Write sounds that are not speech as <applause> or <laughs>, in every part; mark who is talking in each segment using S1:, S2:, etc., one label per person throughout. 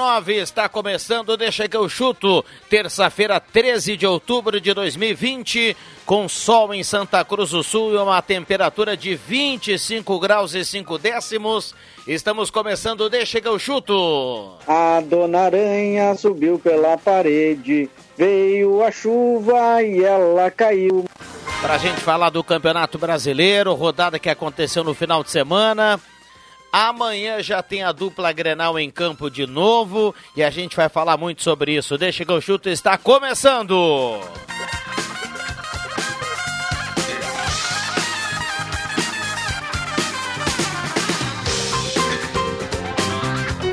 S1: 5 e 9 está começando, deixa que eu chuto. Terça-feira, 13 de outubro de 2020, com sol em Santa Cruz do Sul e uma temperatura de 25 graus e 5 décimos. Estamos começando, deixa que eu chuto.
S2: A dona Aranha subiu pela parede, veio a chuva e ela caiu.
S1: Para a gente falar do Campeonato Brasileiro, rodada que aconteceu no final de semana. Amanhã já tem a dupla Grenal em campo de novo e a gente vai falar muito sobre isso. Deixa que o chuto está começando.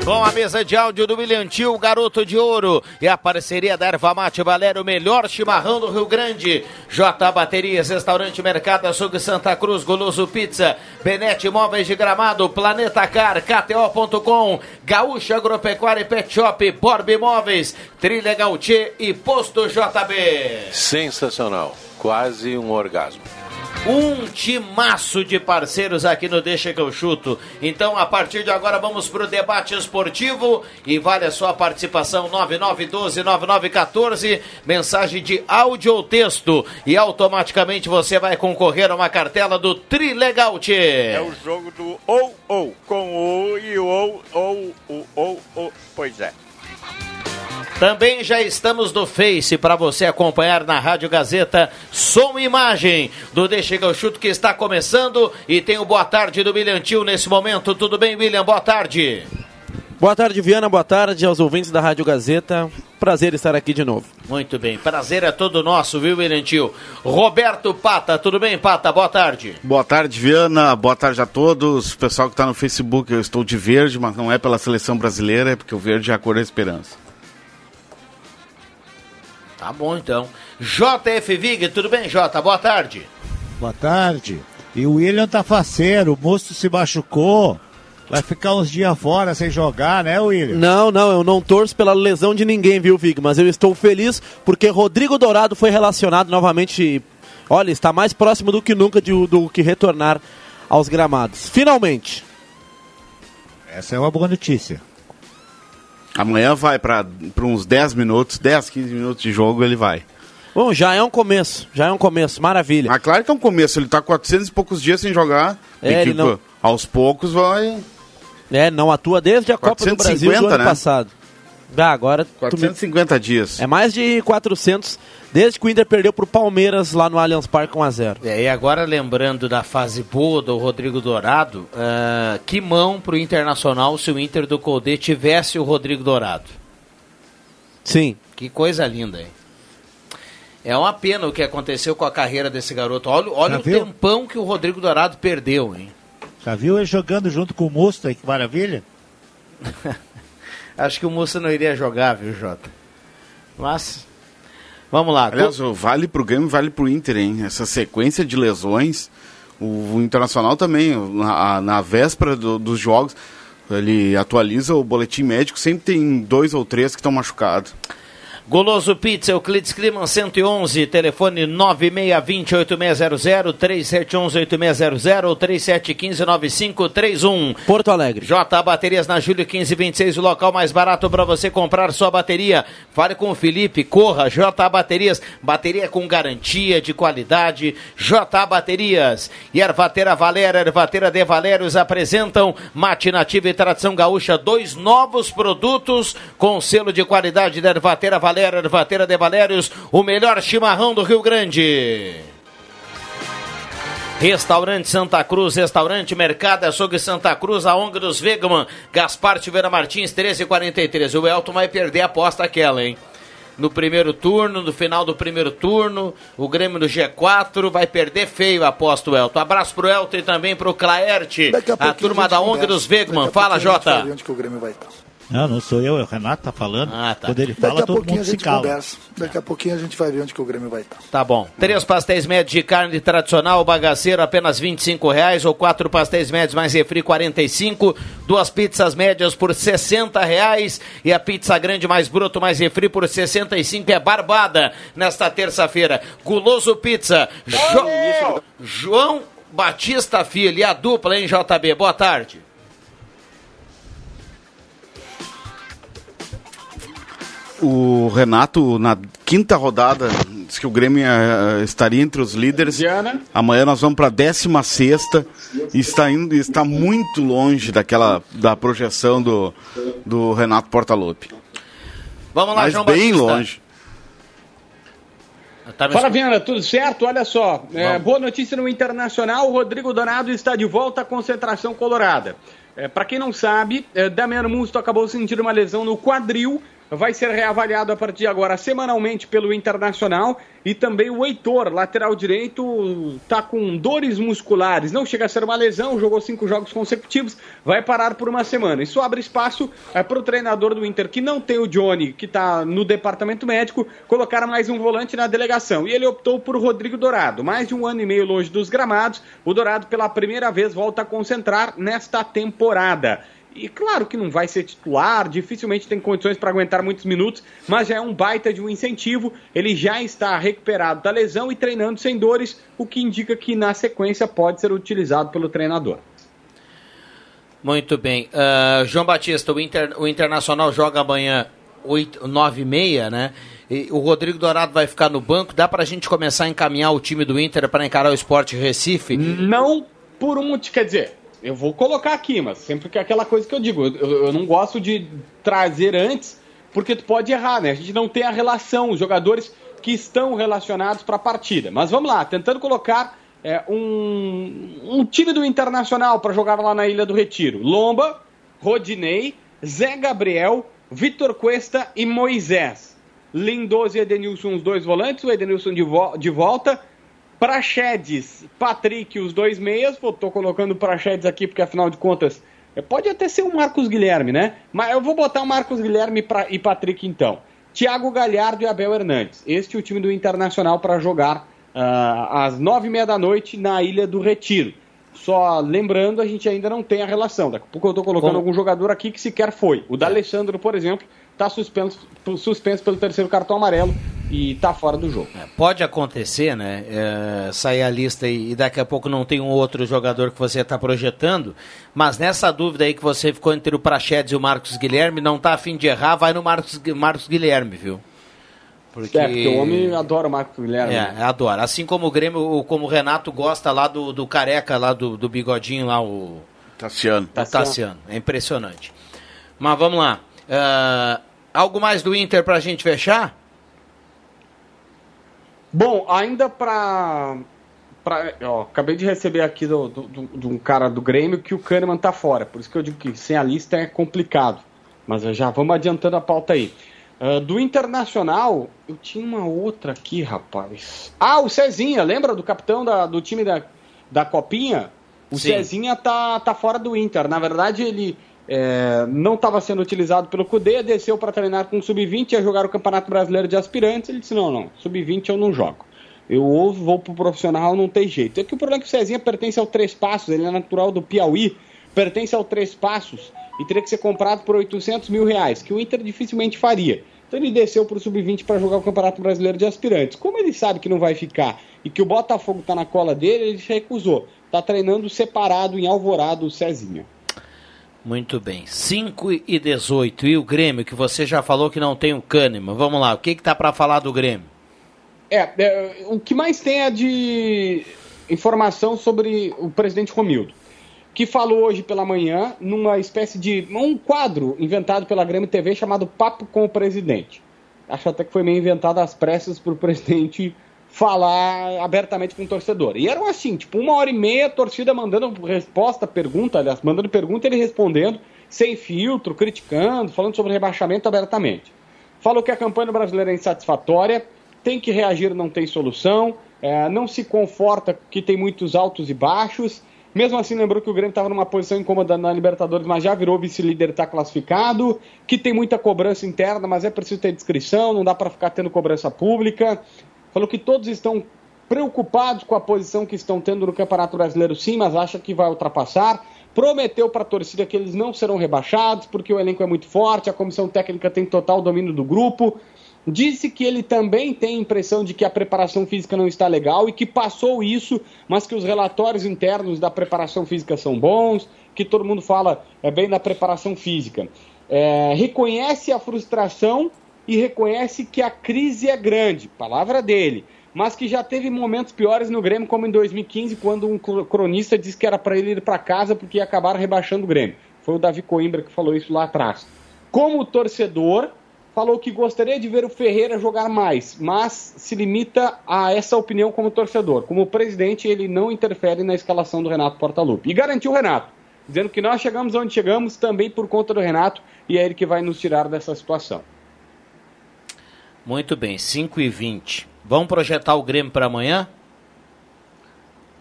S1: Com a mesa de áudio do William Tio, Garoto de Ouro. E a parceria da Erva Mate Valério, o melhor chimarrão do Rio Grande. J Baterias, Restaurante Mercado Açougue Santa Cruz, Goloso Pizza, Benete Móveis de Gramado, Planeta Car, KTO.com, Gaúcha Agropecuária e Pet Shop, Borb Imóveis, Trilha Gautier e Posto JB.
S3: Sensacional. Quase um orgasmo.
S1: Um timaço de parceiros aqui no Deixa que eu chuto. Então, a partir de agora, vamos para o debate esportivo e vale a sua participação 9912-9914, mensagem de áudio ou texto e automaticamente você vai concorrer a uma cartela do Trilegal
S4: É o jogo do ou ou, com o e ou ou o ou ou, pois é.
S1: Também já estamos no Face para você acompanhar na Rádio Gazeta som e imagem do Deixa que eu chuto que está começando e tem o boa tarde do William Tio nesse momento. Tudo bem, William? Boa tarde.
S5: Boa tarde, Viana. Boa tarde aos ouvintes da Rádio Gazeta. Prazer estar aqui de novo.
S1: Muito bem, prazer é todo nosso, viu, William Tio? Roberto Pata, tudo bem, Pata? Boa tarde.
S6: Boa tarde, Viana. Boa tarde a todos. O pessoal que está no Facebook, eu estou de verde, mas não é pela seleção brasileira, é porque o verde é a cor da esperança.
S1: Tá bom, então. JF Vig, tudo bem, Jota? Boa tarde.
S7: Boa tarde. E o William tá faceiro, o moço se machucou. Vai ficar uns dias fora sem jogar, né, William?
S5: Não, não, eu não torço pela lesão de ninguém, viu, Vig? Mas eu estou feliz porque Rodrigo Dourado foi relacionado novamente. Olha, está mais próximo do que nunca de, do que retornar aos gramados. Finalmente.
S7: Essa é uma boa notícia.
S6: Amanhã vai para uns 10 minutos, 10, 15 minutos de jogo, ele vai.
S5: Bom, já é um começo, já é um começo, maravilha.
S6: Ah, claro que é um começo, ele tá 400 e poucos dias sem jogar.
S5: É,
S6: e que,
S5: ele não-
S6: aos poucos vai.
S5: É, não atua desde a Copa do
S6: 450,
S5: Brasil do ano
S6: né?
S5: passado. Ah, agora tu me-
S6: 450 dias.
S5: é mais de 400 desde que o Inter perdeu pro Palmeiras lá no Allianz Parque 1x0.
S1: É, e agora lembrando da fase boa do Rodrigo Dourado, ah, que mão pro Internacional se o Inter do Colde tivesse o Rodrigo Dourado.
S5: Sim.
S1: Que coisa linda, hein? É uma pena o que aconteceu com a carreira desse garoto. Olha, olha
S7: Já
S1: o
S7: viu?
S1: tempão que o Rodrigo Dourado perdeu, hein?
S7: Já viu ele jogando junto com o Musta, que maravilha? <laughs>
S1: Acho que o Moça não iria jogar, viu, Jota? Mas, vamos lá.
S6: Aliás, o vale pro Grêmio, vale pro Inter, hein? Essa sequência de lesões. O, o Internacional também, na, na véspera do- dos jogos, ele atualiza o boletim médico, sempre tem dois ou três que estão machucados.
S1: Goloso Pizza, Euclides Climan 111, telefone 9620-8600, 3711-8600 ou 3715-9531.
S5: Porto Alegre.
S1: J Baterias na Júlio 1526, o local mais barato para você comprar sua bateria. Fale com o Felipe, corra, J Baterias, bateria com garantia de qualidade. J Baterias e Ervatera Valera, Ervatera de Valérios apresentam Mate Nativa e Tradição Gaúcha, dois novos produtos com selo de qualidade da Ervatera Valera, Ervatera de Valérios, o melhor chimarrão do Rio Grande. Restaurante Santa Cruz, Restaurante Mercado Açougue Santa Cruz, a ONG dos Vegaman, Gaspar Tiveira Martins, 13h43. O Elton vai perder a aposta aquela, hein? No primeiro turno, no final do primeiro turno, o Grêmio no G4 vai perder feio, aposto, Elton. Abraço pro Elton e também pro Claerte,
S8: a
S1: a, turma da ONG
S8: conversa.
S1: dos
S8: a
S1: Fala, Jota.
S8: Onde que o Grêmio vai estar.
S7: Não, não sou eu, é o Renato tá falando.
S1: Ah, tá.
S7: Quando ele
S8: Daqui
S7: fala,
S8: a
S7: todo
S8: pouquinho
S7: mundo
S8: a
S7: se
S8: gente
S7: cala.
S8: conversa. Daqui a pouquinho a gente vai ver onde que o Grêmio vai estar.
S1: Tá bom. Três pastéis médios de carne tradicional, bagaceiro, apenas 25 reais, ou quatro pastéis médios mais refri, 45. Duas pizzas médias por 60 reais e a pizza grande mais bruto mais refri por R$ 65 é barbada nesta terça-feira. Guloso Pizza. Jo- João Batista Filho e a dupla, hein, JB? Boa tarde.
S6: O Renato, na quinta rodada, disse que o Grêmio eh, estaria entre os líderes. Amanhã nós vamos para a 16 e está, indo, está muito longe daquela da projeção do, do Renato Portaluppi.
S1: Vamos lá,
S6: Mas
S1: João
S6: bem
S1: Batista.
S6: longe.
S1: Tá me
S9: Fala, Viana, tudo certo? Olha só, é, boa notícia no Internacional, o Rodrigo Donado está de volta à concentração colorada. É, Para quem não sabe, é, Damiano Musto acabou sentindo uma lesão no quadril, vai ser reavaliado a partir de agora semanalmente pelo Internacional e também o Heitor, lateral direito, tá com dores musculares, não chega a ser uma lesão, jogou cinco jogos consecutivos, vai parar por uma semana. Isso abre espaço para o treinador do Inter, que não tem o Johnny, que está no departamento médico, colocar mais um volante na delegação. E ele optou por Rodrigo Dourado. Mais de um ano e meio longe dos gramados, o Dourado pela primeira vez volta a concentrar nesta temporada. E claro que não vai ser titular, dificilmente tem condições para aguentar muitos minutos, mas já é um baita de um incentivo. Ele já está recuperado da lesão e treinando sem dores, o que indica que na sequência pode ser utilizado pelo treinador.
S1: Muito bem. Ah, João Batista, o, Inter- o Internacional joga amanhã 8, 9 e meia, né? E o Rodrigo Dourado vai ficar no banco. Dá pra gente começar a encaminhar o time do Inter para encarar o Esporte Recife?
S9: Não por um quer dizer, eu vou colocar aqui, mas sempre que é aquela coisa que eu digo, eu, eu não gosto de trazer antes, porque tu pode errar, né? A gente não tem a relação, os jogadores que estão relacionados para a partida. Mas vamos lá, tentando colocar é, um, um time do Internacional para jogar lá na Ilha do Retiro. Lomba, Rodinei, Zé Gabriel, Vitor Cuesta e Moisés. Lindoso e Edenilson, os dois volantes, o Edenilson de, vo- de volta. Praxedes, Patrick, os dois meias. Pô, tô colocando o Praxedes aqui porque, afinal de contas, é, pode até ser o Marcos Guilherme, né? Mas eu vou botar o Marcos Guilherme pra- e Patrick então. Thiago Galhardo e Abel Hernandes. Este é o time do Internacional para jogar ah, às nove e meia da noite na Ilha do Retiro. Só lembrando, a gente ainda não tem a relação. Daqui a pouco eu tô colocando
S1: Como-
S9: algum jogador aqui que sequer foi. O D'Alessandro, por exemplo, tá suspenso, suspenso pelo terceiro cartão amarelo e tá fora do jogo.
S1: Pode acontecer, né? é, sair a lista e, e daqui a pouco não tem um outro jogador que você está projetando, mas nessa dúvida aí que você ficou entre o Prachedes e o Marcos Guilherme, não tá afim de errar, vai no Marcos, Marcos Guilherme, viu? Porque...
S9: É, porque o homem adora o Marcos Guilherme. né?
S1: É, adora. Assim como o Grêmio, como o Renato gosta lá do, do careca, lá do, do bigodinho lá, o
S6: Tassiano.
S1: o Tassiano. É impressionante. Mas vamos lá. Ah, algo mais do Inter pra gente fechar?
S9: Bom, ainda pra. pra ó, acabei de receber aqui do, do- do- de um cara do Grêmio que o Kahneman tá fora. Por isso que eu digo que sem a lista é complicado. Mas já vamos adiantando a pauta aí. Ah, do Internacional, eu tinha uma outra aqui, rapaz. Ah, o Cezinha, lembra do capitão da- do time da, da Copinha? O
S1: Sim.
S9: Cezinha tá, tá fora do Inter. Na verdade, ele é, não estava sendo utilizado pelo Cudê, desceu para treinar com o Sub-20, ia jogar o Campeonato Brasileiro de Aspirantes. Ele disse: não, não, Sub-20 eu não jogo. Eu ou vou pro profissional, não tem jeito. É que o problema é que o Cezinha pertence ao Três Passos, ele é natural do Piauí, pertence ao Três Passos e teria que ser comprado por 800 mil reais, que o Inter dificilmente faria. Então ele desceu pro Sub-20 para jogar o Campeonato Brasileiro de Aspirantes. Como ele sabe que não vai ficar e que o Botafogo tá na cola dele, ele se recusou. Tá treinando separado em Alvorada o Cezinha.
S1: Muito bem. 5 e 18. E o Grêmio, que você já falou que não tem o Kahneman. Vamos lá, o que que tá pra falar do Grêmio?
S9: É, é, o que mais tem é de informação sobre o presidente Romildo, que falou hoje pela manhã numa espécie de um quadro inventado pela Grêmio TV chamado Papo com o Presidente. Acho até que foi meio inventado às pressas por o presidente falar abertamente com o torcedor. E eram assim, tipo, uma hora e meia, a torcida mandando resposta, pergunta, aliás, mandando pergunta, ele respondendo, sem filtro, criticando, falando sobre rebaixamento abertamente. Falou que a campanha brasileira é insatisfatória, tem que reagir, não tem solução, é, não se conforta que tem muitos altos e baixos. Mesmo assim, lembrou que o Grêmio estava numa posição incômoda na Libertadores, mas já virou vice-líder, está classificado. Que tem muita cobrança interna, mas é preciso ter descrição, não dá para ficar tendo cobrança pública. Falou que todos estão preocupados com a posição que estão tendo no Campeonato Brasileiro, sim, mas acha que vai ultrapassar. Prometeu para a torcida que eles não serão rebaixados, porque o elenco é muito forte, a comissão técnica tem total domínio do grupo. Disse que ele também tem a impressão de que a preparação física não está legal e que passou isso, mas que os relatórios internos da preparação física são bons, que todo mundo fala é, bem da preparação física. É, reconhece a frustração e reconhece que a crise é grande, palavra dele, mas que já teve momentos piores no Grêmio, como em 2015, quando um cronista disse que era para ele ir para casa porque ia acabar rebaixando o Grêmio. Foi o Davi Coimbra que falou isso lá atrás. Como torcedor, falou que gostaria de ver o Ferreira jogar mais, mas se limita a essa opinião como torcedor. Como presidente, ele não interfere na escalação do Renato Portaluppi. E garantiu o Renato, dizendo que nós chegamos onde chegamos também por conta do Renato e é ele que vai nos tirar dessa situação.
S1: Muito bem, 5 e 20. Vamos projetar o Grêmio para amanhã?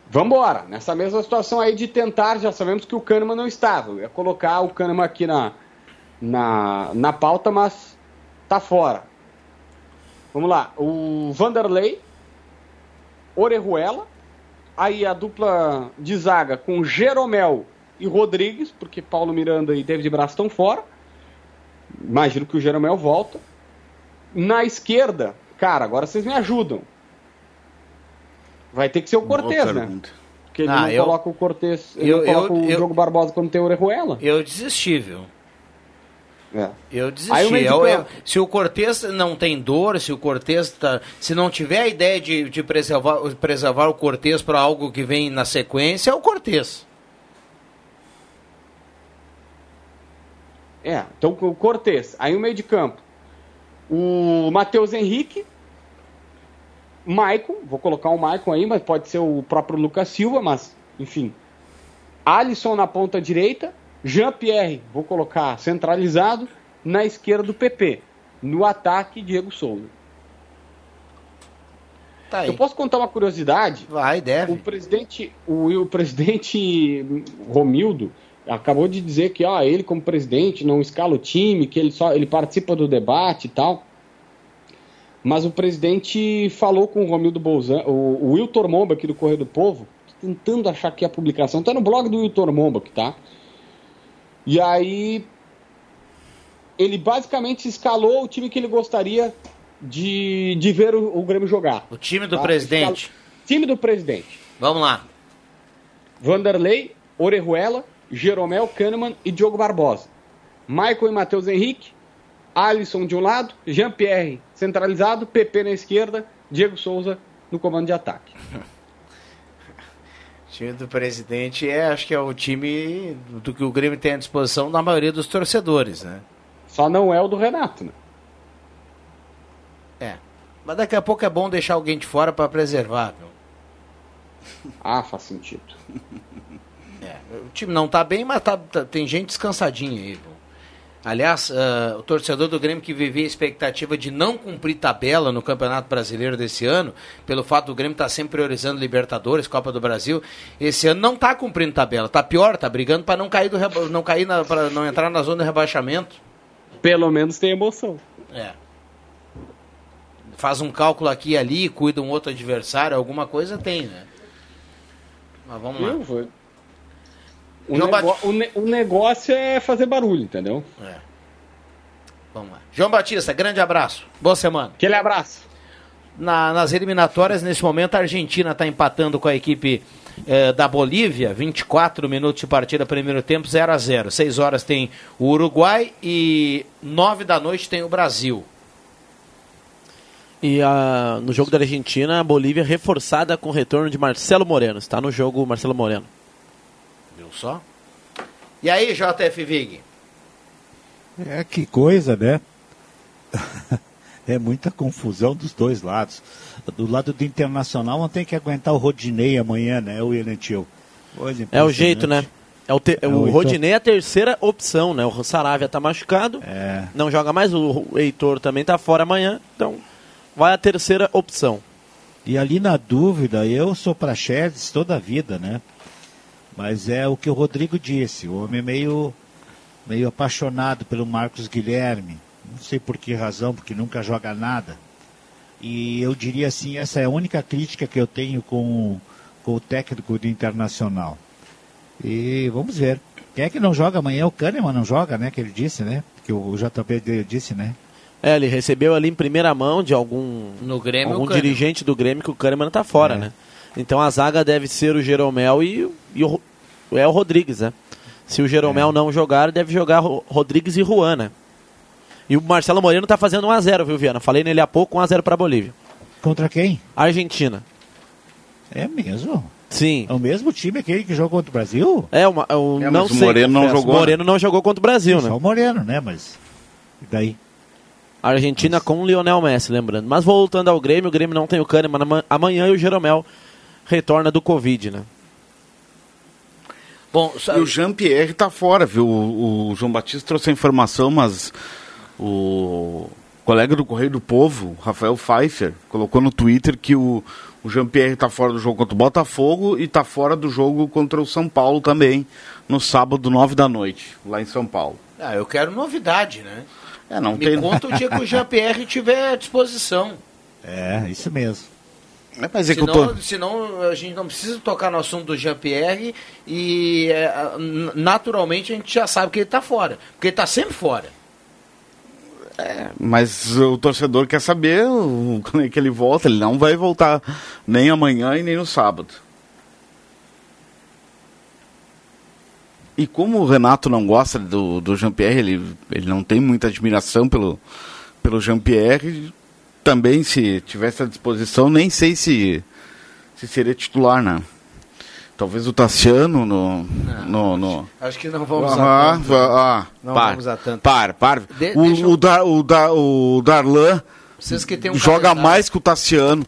S9: Vamos embora. Nessa mesma situação aí de tentar, já sabemos que o Kahneman não estava. Eu ia colocar o Kahneman aqui na, na, na pauta, mas tá fora. Vamos lá, o Vanderlei, Orejuela, aí a dupla de zaga com Jeromel e Rodrigues, porque Paulo Miranda e David Braz estão fora. Imagino que o Jeromel volta. Na esquerda, cara, agora vocês me ajudam. Vai ter que ser o Cortez, né? Porque ele ah, não eu, coloca o Cortez, ele eu, não coloca eu, o Diogo Barbosa quando tem o Orejuela.
S1: Eu desisti, viu? É. Eu desisti. Eu, eu, se o Cortez não tem dor, se o Cortez tá, se não tiver a ideia de, de preservar, preservar o Cortez para algo que vem na sequência, é o Cortez.
S9: É, então o Cortez. Aí o meio de campo. O Matheus Henrique. Maicon, vou colocar o Maicon aí, mas pode ser o próprio Lucas Silva, mas enfim. Alisson na ponta direita, Jean-Pierre, vou colocar centralizado, na esquerda do PP. No ataque, Diego Souza. Tá Eu posso contar uma curiosidade?
S1: Vai, deve.
S9: O presidente, o, o presidente Romildo acabou de dizer que ó, ele como presidente não escala o time, que ele só ele participa do debate e tal. Mas o presidente falou com o Romildo Bolzan, o, o Wiltor Momba aqui do Correio do Povo, tentando achar aqui a publicação, tá no blog do Wiltor Momba que tá. E aí ele basicamente escalou o time que ele gostaria de, de ver o, o Grêmio jogar.
S1: O time do tá? presidente.
S9: Escalou, time do presidente.
S1: Vamos lá.
S9: Vanderlei, Orejuela, Jeromel Kahneman e Diogo Barbosa. Michael e Matheus Henrique, Alisson de um lado, Jean-Pierre centralizado, PP na esquerda, Diego Souza no comando de ataque. <laughs>
S1: time do presidente é, acho que é o time do que o Grêmio tem à disposição da maioria dos torcedores, né?
S9: Só não é o do Renato, né?
S1: É. Mas daqui a pouco é bom deixar alguém de fora para preservar, viu?
S9: Ah, faz sentido. <laughs>
S1: É, o time não tá bem, mas tá, tá tem gente descansadinha aí? Aliás, uh, o torcedor do Grêmio que vivia a expectativa de não cumprir tabela no Campeonato Brasileiro desse ano, pelo fato do Grêmio estar tá sempre priorizando Libertadores, Copa do Brasil, esse ano não está cumprindo tabela. Está pior, está brigando para não cair do não cair para não entrar na zona de rebaixamento.
S9: Pelo menos tem emoção.
S1: É. Faz um cálculo aqui e ali, cuida um outro adversário, alguma coisa tem, né? Mas vamos lá.
S9: Vou... O, nego... o, ne... o, negócio é fazer barulho, entendeu? É.
S1: Vamos lá. João Batista, grande abraço. Boa semana.
S9: Aquele abraço.
S1: Na, nas eliminatórias, nesse momento, a Argentina está empatando com a equipe eh, da Bolívia. 24 minutos de partida, primeiro tempo, 0 a 0 6 horas tem o Uruguai e 9 da noite tem o Brasil.
S5: E a, no jogo da Argentina, a Bolívia reforçada com o retorno de Marcelo Moreno. Está no jogo Marcelo Moreno.
S1: Viu só? E aí, JF Vig?
S7: É, que coisa, né? <laughs> é muita confusão dos dois lados. do lado do Internacional vão ter que aguentar o Rodinei amanhã, né? O William Tio. Coisa
S5: É o jeito, né? É o, te-
S7: É
S5: o. Rodinei é a terceira opção, né? O Saravia tá machucado,
S7: É.
S5: não joga mais, o Heitor também tá fora amanhã, então vai a terceira opção.
S7: E ali na dúvida, eu sou pra Chedes toda a vida, né? Mas é o que o Rodrigo disse, o homem é meio, meio apaixonado pelo Marcos Guilherme. Não sei por que razão, porque nunca joga nada. E eu diria assim, essa é a única crítica que eu tenho com, com o técnico do Internacional. E vamos ver. Quem é que não joga amanhã? O Kahneman não joga, né? Que ele disse, né? Que o JP disse, né?
S5: É, ele recebeu ali em primeira mão de algum,
S1: No Grêmio,
S5: algum dirigente do Grêmio que o Kahneman tá fora,
S7: É.
S5: né? Então a zaga deve ser o Jeromel e, e o, é o Rodrigues, né? Se o
S7: É.
S5: Jeromel não jogar, deve jogar Ro- Rodrigues e Juan, né? E o Marcelo Moreno tá fazendo 1x0, viu, Viana? Falei nele há pouco, 1x0 pra Bolívia.
S7: Contra quem?
S5: Argentina.
S7: É mesmo?
S5: Sim.
S7: É o mesmo time aquele que jogou contra o Brasil?
S5: É, uma, eu
S6: É,
S5: não
S6: mas o
S5: sei.
S6: Moreno não jogou, né?
S5: Moreno não jogou contra o Brasil,
S7: Só
S5: né?
S7: o Moreno, né? Mas. E daí?
S5: Argentina com o Lionel Messi, lembrando. Mas voltando ao Grêmio, o Grêmio não tem o Kahneman. Ama- Amanhã o Jeromel retorna do Covid, né?
S1: Bom,
S6: E o Jean-Pierre tá fora, viu? O, o João Batista trouxe a informação, mas o colega do Correio do Povo, Rafael Pfeiffer, colocou no Twitter que o, o Jean-Pierre tá fora do jogo contra o Botafogo e tá fora do jogo contra o São Paulo também, no sábado, nove da noite, lá em São Paulo.
S1: Ah, eu quero novidade, né?
S6: É, não
S1: Me
S6: tem...
S1: conta o dia que o <laughs> Jean-Pierre tiver à disposição.
S7: É, isso mesmo.
S6: É, é
S1: senão, a gente não precisa tocar no assunto do Jean-Pierre e é, naturalmente a gente já sabe que ele está fora. Porque ele está sempre fora.
S6: Mas o torcedor quer saber o- quando é que ele volta. Ele não vai voltar nem amanhã e nem no sábado. E como o Renato não gosta do, do Jean-Pierre, ele, ele não tem muita admiração pelo, pelo Jean-Pierre, também se tivesse à disposição, nem sei se, se seria titular, né? Talvez o Tassiano no... no, no...
S1: Acho que não vamos
S6: Ah,
S1: a tanto.
S6: ah,
S1: Não
S6: para,
S1: vamos a tanto.
S6: Para, para.
S1: De-
S6: o,
S1: eu-
S6: o, Dar, o, Dar, o Darlan
S1: um
S6: joga
S1: calendário-
S6: mais que o Tassiano.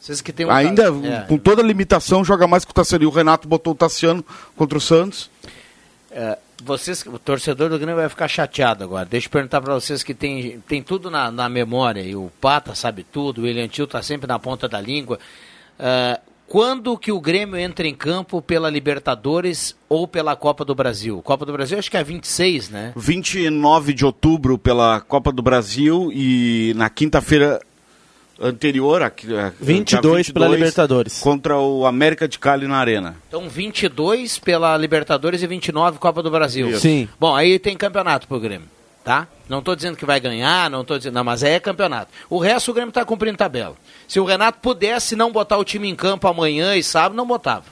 S1: Vocês que têm um
S6: Ainda,
S1: é.
S6: com toda a limitação, joga mais que o Tassiano. E o Renato botou o Tassiano contra o Santos.
S1: É, vocês, o torcedor do Grêmio vai ficar chateado agora. Deixa eu perguntar para vocês que tem, tem tudo na, na memória, e o Pata sabe tudo, o William Tio está sempre na ponta da língua. É, quando que o Grêmio entra em campo pela Libertadores ou pela Copa do Brasil? Copa do Brasil acho que é 26, né?
S6: 29 de outubro pela Copa do Brasil e na quinta-feira anterior, a, a,
S5: 22 pela Libertadores.
S6: Contra o América de Cali na Arena.
S1: Então 22 pela Libertadores e 29 Copa do Brasil.
S6: Isso.
S5: Sim.
S1: Bom, aí tem campeonato pro Grêmio, tá? Não estou dizendo que vai ganhar, não estou dizendo, não, mas é campeonato. O resto o Grêmio está cumprindo tabela. Se o Renato pudesse não botar o time em campo amanhã e sábado, não botava.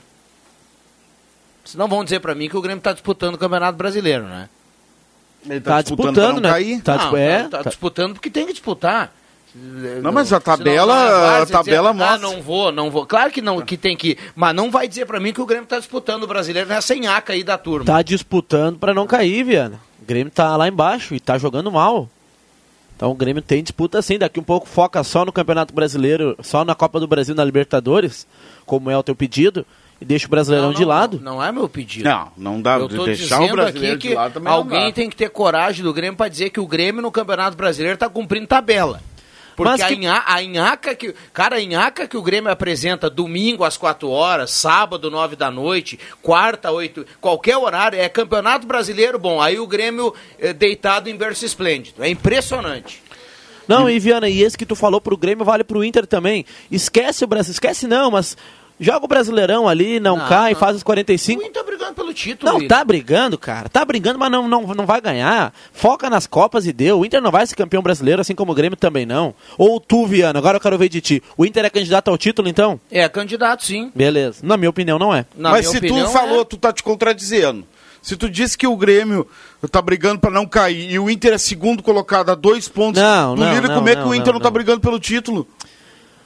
S1: Senão vão dizer para mim que o Grêmio está disputando o Campeonato Brasileiro, né?
S6: Ele
S5: Tá disputando, né? Tá,
S1: não,
S5: é,
S1: tá
S5: tá-
S1: disputando porque tem que disputar.
S6: Não, mas a tabela-
S1: não várzea
S6: a tabela
S1: dizer, Ah,
S6: mostra.
S1: não vou, não vou. Claro que não, que tem que. Mas não vai dizer para mim que o Grêmio está disputando o brasileiro nessa enhaca aí da turma.
S5: tá disputando pra não cair, Viana. O Grêmio tá lá embaixo e tá jogando mal. Então o Grêmio tem disputa sim. Daqui um pouco foca só no Campeonato Brasileiro, só na Copa do Brasil, na Libertadores, como é o teu pedido, e deixa o Brasileirão
S1: Não,
S5: de
S1: não,
S5: lado.
S1: Não, não é meu pedido.
S6: Não, não dá.
S1: Eu tô
S6: deixar o brasileiro
S1: aqui
S6: de
S1: que
S6: lado também
S1: alguém tem que ter coragem do Grêmio para dizer que o Grêmio no Campeonato Brasileiro está cumprindo tabela. Porque
S5: Mas
S1: a,
S5: que-
S1: inha- a inhaca que. Cara, a inhaca que o Grêmio apresenta domingo às 4 horas, sábado, 9 da noite, quarta, 8, qualquer horário, é campeonato brasileiro bom. Aí o Grêmio eh, deitado em berço esplêndido. É impressionante.
S5: Não, e Viana, e esse que tu falou pro Grêmio vale pro Inter também. Esquece o Brasil, esquece não, mas joga o Brasileirão ali, não,
S1: Não,
S5: cai,
S1: não.
S5: faz os 45.
S1: O Inter tá brigando pelo título.
S5: Não,
S1: William.
S5: tá brigando, cara. Tá brigando, mas não, não, não vai ganhar. Foca nas Copas e deu. O Inter não vai ser campeão brasileiro, assim como o Grêmio também não. Ou tu, Viana, agora eu quero ver de ti. O Inter é candidato ao título, então?
S1: É candidato, sim.
S5: Beleza. Na minha opinião, não é.
S1: Na
S6: Mas
S1: minha
S6: se
S1: opinião,
S6: tu falou,
S1: é.
S6: tu tá te contradizendo. Se tu disse que o Grêmio tá brigando pra não cair e o Inter é segundo colocado a dois pontos
S5: Não,
S6: do
S5: não,
S6: líder,
S5: não,
S6: como é que
S5: não,
S6: o Inter não,
S5: não,
S6: tá
S5: não.
S6: brigando pelo título?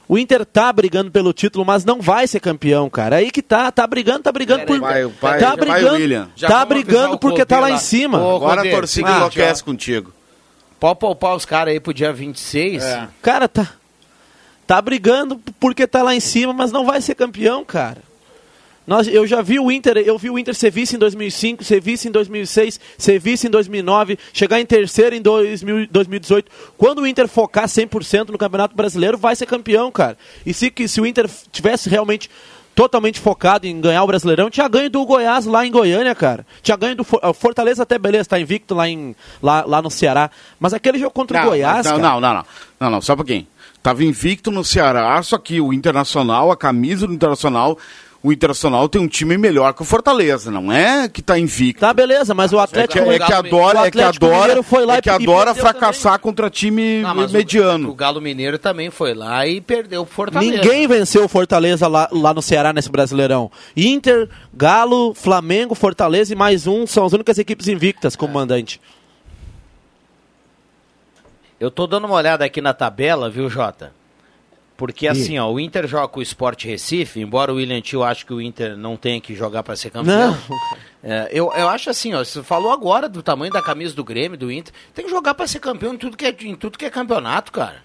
S5: O Inter tá brigando pelo título, mas não vai ser campeão, cara. Aí que tá, tá brigando, tá brigando por.
S6: Vai, vai,
S5: tá brigando, tá brigando porque tá lá
S1: Codê
S5: em
S1: lá.
S5: cima.
S1: Ô,
S6: Agora
S1: Codê,
S6: a torcida
S1: seguinte,
S6: enlouquece
S1: ó.
S6: contigo.
S1: Pode poupar os caras aí pro dia 26.
S6: É.
S5: Cara, tá. Tá brigando porque tá lá em cima, mas não vai ser campeão, cara. Nós, eu já vi o Inter, eu vi o Inter ser vice em 2005, ser vice em 2006, ser vice em 2009, chegar em terceiro em 2000, 2018. Quando o Inter focar 100% no Campeonato Brasileiro, vai ser campeão, cara. E se, que, se o Inter tivesse realmente totalmente focado em ganhar o Brasileirão, tinha ganho do Goiás lá em Goiânia, cara. Tinha ganho do For- Fortaleza até beleza, tá invicto lá, em, lá, lá no Ceará. Mas aquele jogo contra o
S6: Não,
S5: Goiás,
S6: não,
S5: cara,
S6: não, não, não, não, não, só um pouquinho. Tava invicto no Ceará, só que o Internacional, a camisa do Internacional, o Internacional tem um time melhor que o Fortaleza, não é que tá invicto.
S5: Tá, beleza, mas o
S6: É que,
S5: Atlético
S6: é que adora,
S5: o
S6: é que adora,
S5: Mineiro foi lá
S6: é que adora
S5: perdeu
S6: fracassar contra time
S1: Não, mas o-
S6: mediano.
S1: O, Galo Mineiro também foi lá e perdeu pro Fortaleza.
S5: Ninguém venceu o Fortaleza lá, lá no Ceará nesse Brasileirão. Inter, Galo, Flamengo, Fortaleza e mais um são as únicas equipes invictas como mandante.
S1: Eu tô dando uma olhada aqui na tabela, viu, Jota? Porque assim, ó, o Inter joga com o Sport Recife, embora o William Tio ache que o Inter não tenha que jogar para ser campeão. <laughs> É, eu, eu acho assim, ó, você falou agora do tamanho da camisa do Grêmio, do Inter, tem que jogar para ser campeão em tudo que é, em tudo que é campeonato, cara.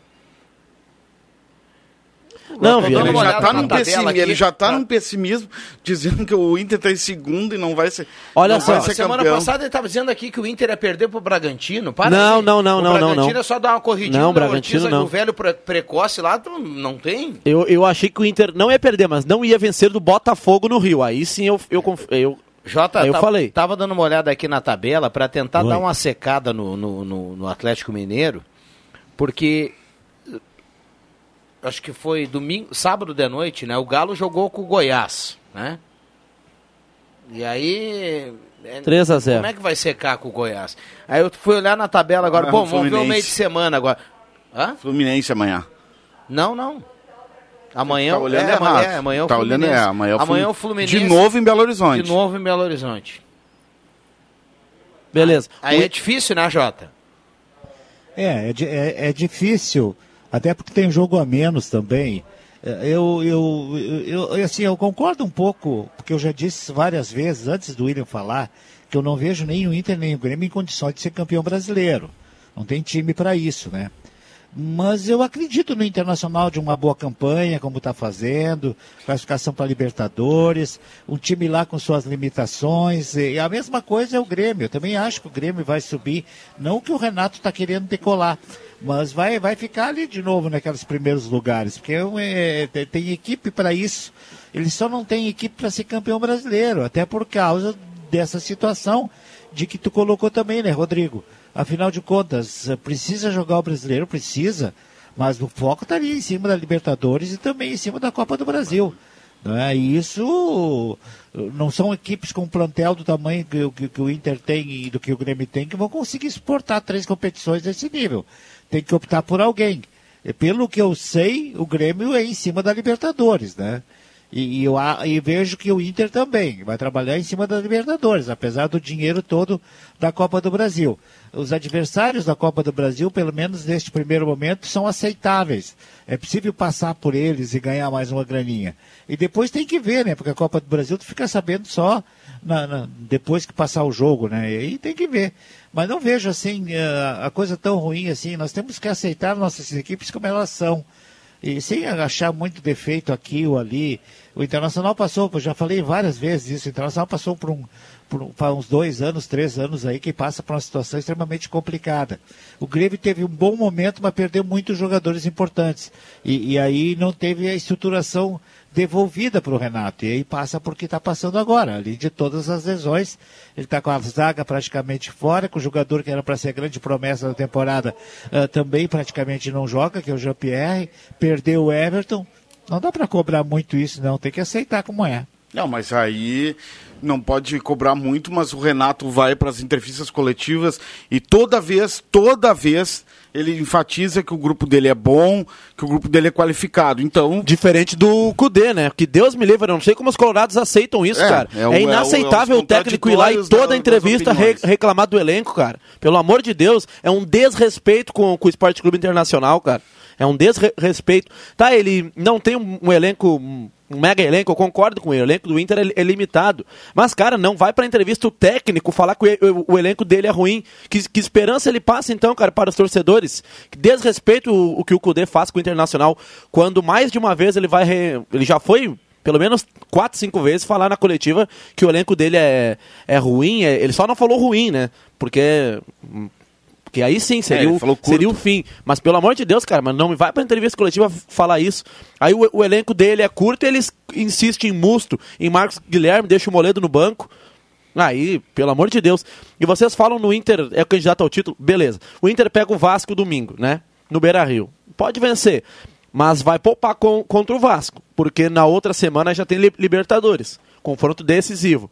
S5: Não,
S1: dando
S6: Ele já, tá num pessimismo,
S1: aqui.
S6: ele já tá num pessimismo dizendo que o Inter tá em segundo e não vai ser.
S5: Olha
S6: não
S5: só,
S6: vai ser
S1: Semana
S6: campeão.
S1: passada ele estava dizendo aqui que o Inter ia perder pro Bragantino. Para
S5: Não,
S1: aí.
S5: não, não,
S1: o
S5: não, não,
S1: Bragantino
S5: não.
S1: é só dar uma corridinha
S5: Não,
S1: no
S5: Bragantino
S1: Ortiz,
S5: não.
S1: O velho pre- precoce lá não tem.
S5: Eu, eu achei que o Inter não ia perder, mas não ia vencer do Botafogo no Rio. Aí sim eu, eu, conf- eu,
S1: Jota,
S5: eu
S1: tá-
S5: falei.
S1: tava dando uma olhada aqui na tabela para tentar
S5: Oi.
S1: dar uma secada no, no, no- no Atlético Mineiro, porque acho que foi domingo, sábado de noite, né? O Galo jogou com o Goiás, né? E aí. é,
S5: 3 a 0.
S1: Como é que vai secar com o Goiás? Aí eu fui olhar na tabela agora.
S6: Ah,
S1: Bom, vamos ver o
S6: Fluminense.
S1: meio de semana agora. Hã?
S6: Fluminense amanhã.
S1: Não, não. Amanhã,
S6: Tá olhando
S1: é,
S6: errado.
S1: amanhã, é, amanhã é o
S6: Tá olhando
S1: Fluminense.
S6: é, amanhã é o
S1: amanhã é o
S6: Fluminense.
S1: Fluminense.
S6: De novo em Belo Horizonte.
S1: De novo em Belo Horizonte.
S5: Beleza.
S1: Aí
S5: O-
S1: é difícil, né, Jota?
S7: É, é, é, é difícil, até porque tem jogo a menos também. É, Eu, eu, eu, eu, assim, eu concordo um pouco, porque eu já disse várias vezes, antes do William falar, que eu não vejo nem o Inter nem o Grêmio em condições de ser campeão brasileiro. Não tem time para isso, né? Mas eu acredito no Internacional de uma boa campanha, como está fazendo, classificação para Libertadores, um time lá com suas limitações. E a mesma coisa é o Grêmio. Eu também acho que o Grêmio vai subir. Não que o Renato está querendo decolar, mas vai, vai ficar ali de novo naqueles primeiros lugares, porque é um- é, tem- equipe para isso. Ele só não tem equipe para ser campeão brasileiro, até por causa dessa situação de que tu colocou também, né, Rodrigo? Afinal de contas, precisa jogar o brasileiro, precisa, mas o foco está ali em cima da Libertadores e também em cima da Copa do Brasil. Não é? Isso não são equipes com plantel do tamanho que, o- que- que o Inter tem e do que o Grêmio tem que vão conseguir exportar três competições desse nível. Tem que optar por alguém. E pelo que eu sei, o Grêmio é em cima da Libertadores, né? E, e eu e vejo que o Inter também vai trabalhar em cima da Libertadores, apesar do dinheiro todo da Copa do Brasil. Os adversários da Copa do Brasil, pelo menos neste primeiro momento, são aceitáveis. É possível passar por eles e ganhar mais uma graninha. E depois tem que ver, né? Porque a Copa do Brasil tu fica sabendo só na- na- depois que passar o jogo, né? E aí tem que ver. Mas não vejo assim eh, a coisa tão ruim assim. Nós temos que aceitar nossas equipes como elas são. E sem achar muito defeito aqui ou ali. O Internacional passou, eu já falei várias vezes isso, o Internacional passou por, um, por uns dois anos, três anos aí, que passa por uma situação extremamente complicada. O Grêmio teve um bom momento, mas perdeu muitos jogadores importantes. E, e aí não teve a estruturação devolvida para o Renato. E aí passa porque está passando agora. Além de todas as lesões, ele está com a zaga praticamente fora, com o jogador que era para ser a grande promessa da temporada ah, também praticamente não joga, que é o Jean-Pierre. Perdeu o Everton. Não dá para cobrar muito isso, não. Tem que aceitar como é.
S6: Não, mas aí não pode cobrar muito, mas o Renato vai para as entrevistas coletivas e toda vez, toda vez, ele enfatiza que o grupo dele é bom, que o grupo dele é qualificado. Então,
S5: Diferente do Cudê, né? Que Deus me livre, eu não sei como os colorados aceitam isso,
S6: É,
S5: cara.
S6: é
S5: É,
S6: o- é o-
S5: inaceitável
S6: é os
S5: o técnico ir lá e toda
S6: da-
S5: entrevista re- reclamar do elenco, cara. Pelo amor de Deus, é um desrespeito com, com o Esporte Clube Internacional, cara. É um desrespeito. Tá, ele não tem um, um elenco um mega elenco, eu concordo com ele. O elenco do Inter é, é limitado. Mas, cara, não vai pra entrevista o técnico falar que o, o, o elenco dele é ruim. Que, que, esperança ele passa, então, cara, para os torcedores? Desrespeito o, o que o Cudê faz com o Internacional, quando mais de uma vez ele vai. Re... Ele já foi pelo menos quatro, cinco vezes falar na coletiva que o elenco dele é, é ruim. É, ele só não falou ruim, né? Porque porque aí sim, seria, é, o, seria o fim. Mas pelo amor de Deus, cara, mas não me vai pra entrevista coletiva falar isso. Aí o, o elenco dele é curto e eles insistem em Musto, em Marcos Guilherme, deixa o Moledo no banco. Aí, pelo amor de Deus. E vocês falam no Inter é o candidato ao título, beleza. O Inter pega o Vasco domingo, né? No Beira Rio. Pode vencer. Mas vai poupar com, contra o Vasco. Porque na outra semana já tem Libertadores. Confronto decisivo.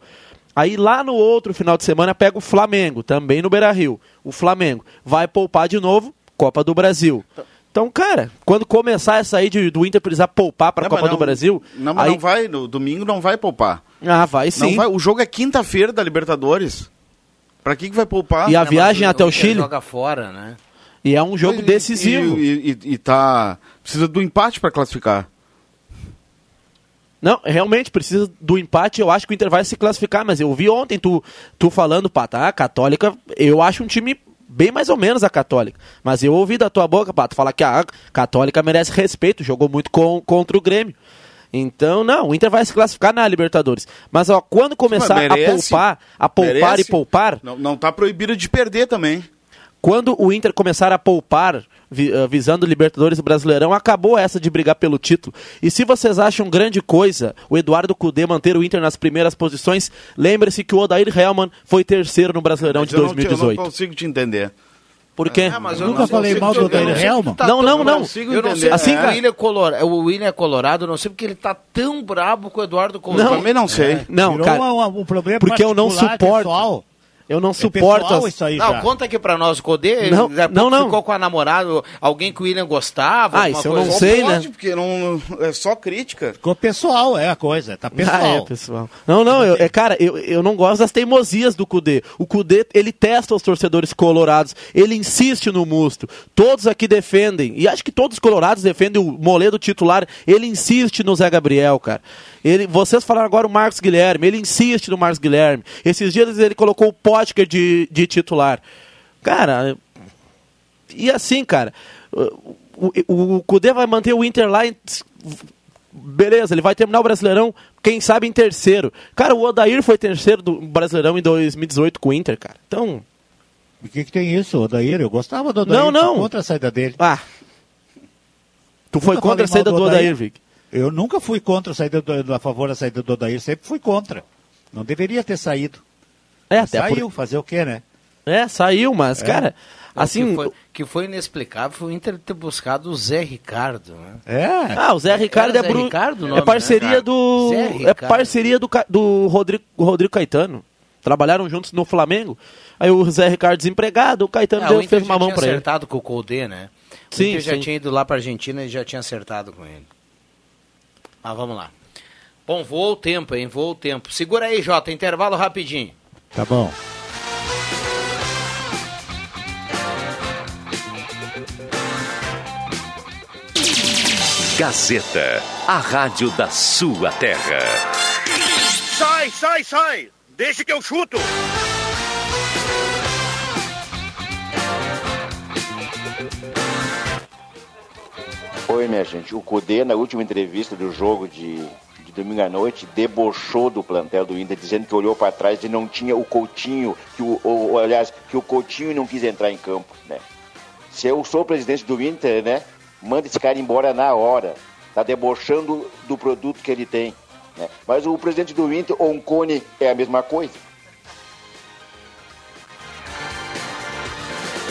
S5: Aí lá no outro final de semana pega o Flamengo, também no Beira Rio. O Flamengo vai poupar de novo, Copa do Brasil. Então, cara, quando começar essa aí de, do Inter precisar poupar para a Copa
S6: não,
S5: do Brasil.
S6: Não, mas
S5: aí...
S6: não vai, no domingo não vai poupar.
S5: Ah, vai sim.
S6: Vai, o jogo é quinta-feira da Libertadores. Para que, que vai poupar?
S5: E a viagem até o, o Chile?
S1: joga fora, né?
S5: E é um jogo
S6: e,
S5: decisivo.
S6: E, e, e, tá. Precisa do empate para classificar.
S5: Não, realmente precisa do empate. Eu acho que o Inter vai se classificar, mas eu vi ontem tu, tu falando, Pata, a Católica, eu acho um time bem mais ou menos a Católica. Mas eu ouvi da tua boca, Pato, falar que a Católica merece respeito, jogou muito com, contra o Grêmio. Então, não, o Inter vai se classificar na Libertadores. Mas ó, quando começar merece, a poupar, a poupar merece. e poupar.
S6: Não, não tá proibido de perder também.
S5: Quando o Inter começar a poupar visando Libertadores e Brasileirão, acabou essa de brigar pelo título. E se vocês acham grande coisa o Eduardo Cudê manter o Inter nas primeiras posições, lembre-se que o Odair Helman foi terceiro no Brasileirão
S6: mas
S5: de 2018. Eu
S6: não consigo te entender.
S5: Por quê?
S7: Ah, eu nunca falei mal do Odair Helman.
S5: Tá não, não, não.
S1: Eu não sei, assim, é. o, William Colorado, o William é colorado, não sei porque ele tá tão brabo com o Eduardo
S6: Cudê. Não, também não sei. É.
S5: Não, cara, um, um problema porque eu não suporto. Pessoal. Eu não é suporto.
S1: As... Isso aí não, já. conta aqui pra nós, o Codê não, não, não. ficou com a namorada, alguém que o William gostava.
S5: Ah, isso eu não sei,
S6: né?
S5: pode,
S6: né? Porque não, é só crítica.
S7: Ficou pessoal, é a coisa, tá pessoal. Ah, é
S5: pessoal. Não, não, eu, é, cara, eu, eu não gosto das teimosias do Cudê. O Cudê, ele testa os torcedores colorados, ele insiste no musto. Todos aqui defendem, e acho que todos os colorados defendem o Moledo titular, ele insiste no Zé Gabriel, cara. Ele, vocês falaram agora o Marcos Guilherme, ele insiste no Marcos Guilherme. Esses dias ele colocou o Potker de, de titular. Cara, e assim, cara, o, o, o Cudê vai manter o Inter lá em, beleza, ele vai terminar o Brasileirão, quem sabe em terceiro. Cara, o Odair foi terceiro do Brasileirão em 2018 com o Inter, cara. Então.
S7: O que, que tem isso, Odair? Eu gostava do Odair.
S5: Não, não.
S7: Contra a saída dele.
S5: Ah. Tu foi contra a saída do Odair, Odair Vic?
S7: Eu nunca fui contra a saída do, a favor da saída do Odair, sempre fui contra. Não deveria ter saído.
S5: É, até
S7: saiu, por... fazer o quê, né?
S5: É, saiu, mas, é. cara, assim...
S1: Que foi, que foi, inexplicável foi o Inter ter buscado o Zé Ricardo, né?
S5: É. Ah, o Zé Ricardo é, Zé Ricardo, nome, é parceria né? do... É parceria do, do Rodrigo, Rodrigo Caetano. Trabalharam juntos no Flamengo. Aí o Zé Ricardo desempregado, o Caetano é, deu, o fez uma mão para ele.
S1: acertado com o Colde, né? O sim, Inter já sim. tinha ido lá para Argentina e já tinha acertado com ele. Mas vamos lá. Bom, voou o tempo, hein? Voou o tempo. Segura aí, Jota, intervalo rapidinho.
S7: Tá bom.
S10: Gazeta, a rádio da sua terra.
S4: Sai, sai, sai! Deixa que eu chuto!
S11: Oi, minha gente. O Cudê, na última entrevista do jogo de, de domingo à noite, debochou do plantel do Inter, dizendo que olhou para trás e não tinha o Coutinho, que o, o, aliás, que o Coutinho não quis entrar em campo, né? Se eu sou presidente do Inter, né, manda esse cara embora na hora. Tá debochando do produto que ele tem. Né? Mas o presidente do Inter, Oncone, é a mesma coisa.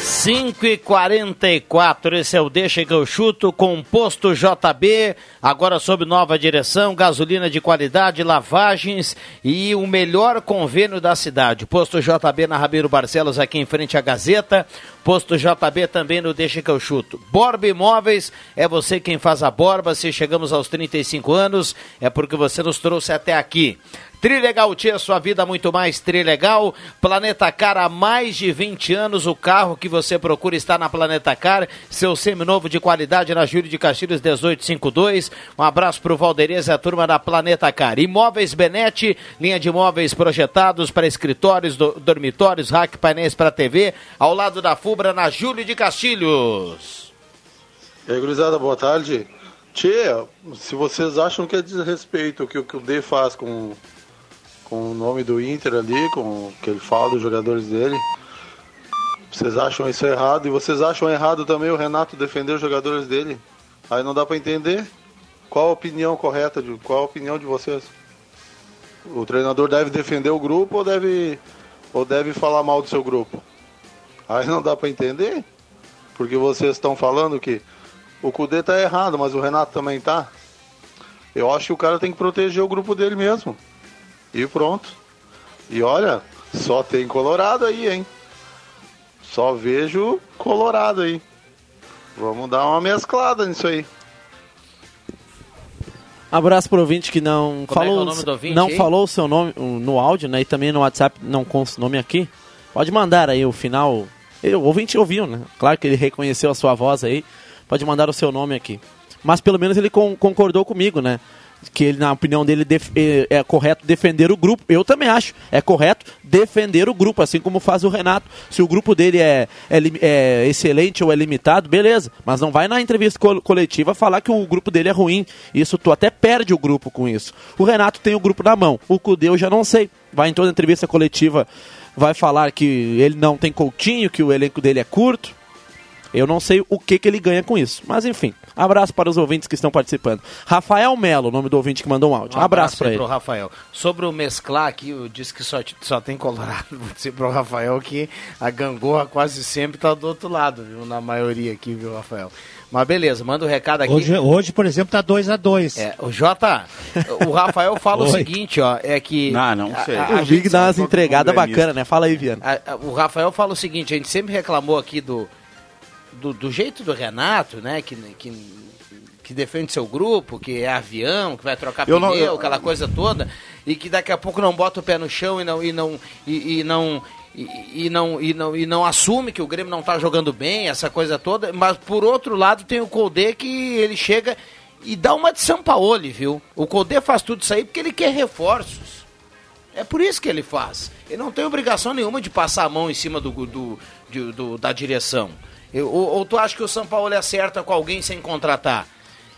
S1: 5 e 44 esse é o Deixa que eu chuto, composto JB, agora sob nova direção, gasolina de qualidade, lavagens e o melhor convênio da cidade. Posto JB na Rabeiro Barcelos, aqui em frente à Gazeta. Posto JB também no Deixa que eu chuto. Borba Imóveis, é você quem faz a borba. Se chegamos aos 35 anos, é porque você nos trouxe até aqui. Trilegal Tia, sua vida muito mais Trilegal. Planeta Car há mais de 20 anos. O carro que você procura está na Planeta Car. Seu seminovo de qualidade na Júlio de Castilhos 1852. Um abraço para o Valderez e a turma da Planeta Car. Imóveis Benete, linha de imóveis projetados para escritórios, do, dormitórios, rack, painéis para TV. Ao lado da Fubra, na Júlio de Castilhos.
S12: E aí, gurizada, boa tarde. Tia, se vocês acham que é desrespeito o que que o D faz com, com o nome do Inter ali, com o que ele fala dos jogadores dele, vocês acham isso errado? E vocês acham errado também o Renato defender os jogadores dele? Aí não dá pra entender. Qual a opinião correta? De, qual a opinião de vocês? O treinador deve defender o grupo ou deve, ou deve falar mal do seu grupo? Aí não dá pra entender. Porque vocês estão falando que o Cudê tá errado, mas o Renato também tá. Eu acho que o cara tem que proteger o grupo dele mesmo. E pronto. E olha, só tem Colorado aí, hein? Só vejo Colorado aí. Vamos dar uma mesclada nisso aí.
S5: Abraço pro ouvinte que não
S1: Como é que é
S5: falou,
S1: o nome do ouvinte
S5: não
S1: aí?
S5: falou o seu nome no áudio, né? E também no WhatsApp não consta o nome aqui. Pode mandar aí o final. O ouvinte ouviu, né? Claro que ele reconheceu a sua voz aí. Pode mandar o seu nome aqui. Mas pelo menos ele con- concordou comigo, né? Que ele, na opinião dele, def- é, correto defender o grupo. Eu também acho. É correto defender o grupo, assim como faz o Renato. Se o grupo dele é, é, é excelente ou é limitado, beleza. Mas não vai na entrevista co- coletiva falar que o grupo dele é ruim. Isso tu até perde o grupo com isso. O Renato tem o grupo na mão. O Cudê eu já não sei. Vai em toda entrevista coletiva, vai falar que ele não tem Coutinho, que o elenco dele é curto. Eu não sei o que, que ele ganha com isso. Mas enfim, abraço para os ouvintes que estão participando. Rafael Melo, o nome do ouvinte que mandou um áudio. Um abraço para ele.
S1: pro Rafael. Sobre o mesclar aqui, eu disse que só, só tem Colorado. <laughs> Vou dizer pro Rafael que a gangorra quase sempre tá do outro lado, viu? Na maioria aqui, viu, Rafael? Mas beleza, manda o recado aqui.
S7: Hoje, hoje, por exemplo, tá 2 a 2
S1: É, o Jota, o Rafael fala o seguinte, ó, é que...
S6: Não, não
S1: a-
S6: sei.
S1: a- a
S5: o Vig dá umas entregadas
S6: é
S5: bacanas, né? Fala aí, Viana.
S1: A- a- o Rafael fala o seguinte, a gente sempre reclamou aqui do, do, do jeito do Renato, né? Que, que, que defende seu grupo, que é avião, que vai trocar
S6: Eu
S1: pneu,
S6: não- eu-
S1: aquela coisa toda, e que daqui a pouco não bota o pé no chão e não e não e, e não e, e não, e, não, e não assume que o Grêmio não está jogando bem, essa coisa toda, mas por outro lado tem o Colde que ele chega e dá uma de Sampaoli, viu? O Colde faz tudo isso aí porque ele quer reforços. É por isso que ele faz. Ele não tem obrigação nenhuma de passar a mão em cima do, do, de- do- da direção. Ou, ou tu acha que o São Paulo acerta com alguém sem contratar?